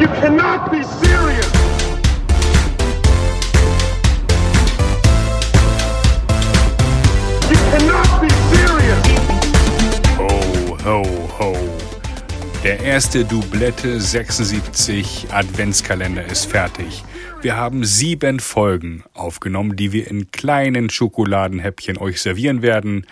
You cannot be serious. You cannot be serious. Ho, ho, ho. Der erste Doublette 76 Adventskalender ist fertig. Wir haben sieben Folgen aufgenommen, die wir in kleinen Schokoladenhäppchen euch servieren werden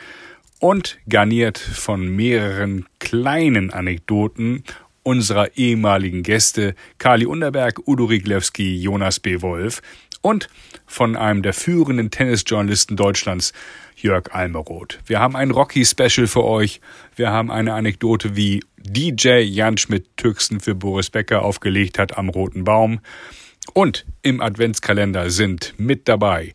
und garniert von mehreren kleinen Anekdoten unserer ehemaligen Gäste Kali Unterberg, Udo Riglewski, Jonas B. Wolf und von einem der führenden Tennisjournalisten Deutschlands, Jörg Almeroth. Wir haben ein Rocky-Special für euch. Wir haben eine Anekdote, wie DJ Jan Schmidt-Tüxen für Boris Becker aufgelegt hat am Roten Baum. Und im Adventskalender sind mit dabei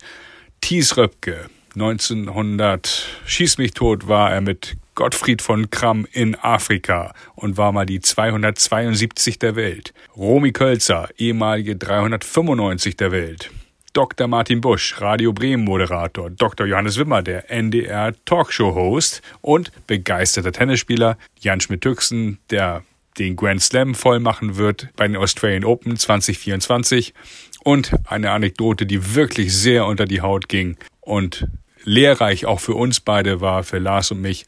Thies Röpke. 1900 schieß mich tot war er mit Gottfried von Kramm in Afrika und war mal die 272 der Welt. Romy Kölzer, ehemalige 395 der Welt. Dr. Martin Busch, Radio Bremen Moderator, Dr. Johannes Wimmer, der NDR Talkshow Host und begeisterter Tennisspieler Jan Schmidt-Tüxen, der den Grand Slam voll machen wird bei den Australian Open 2024 und eine Anekdote, die wirklich sehr unter die Haut ging und lehrreich auch für uns beide war, für Lars und mich,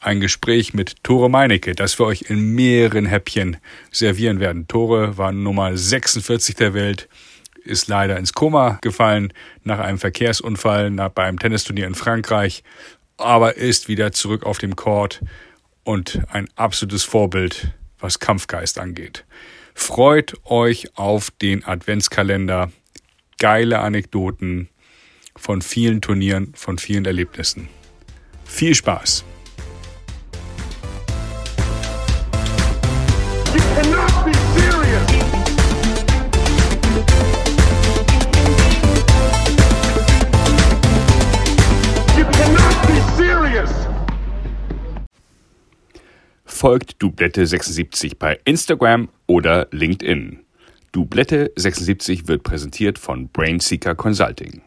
ein Gespräch mit Tore Meinecke, das wir euch in mehreren Häppchen servieren werden. Tore war Nummer 46 der Welt, ist leider ins Koma gefallen nach einem Verkehrsunfall nach, bei einem Tennisturnier in Frankreich, aber ist wieder zurück auf dem Court und ein absolutes Vorbild, was Kampfgeist angeht. Freut euch auf den Adventskalender. Geile Anekdoten von vielen Turnieren, von vielen Erlebnissen. Viel Spaß! Folgt Doublette 76 bei Instagram oder LinkedIn. Doublette 76 wird präsentiert von Brainseeker Consulting.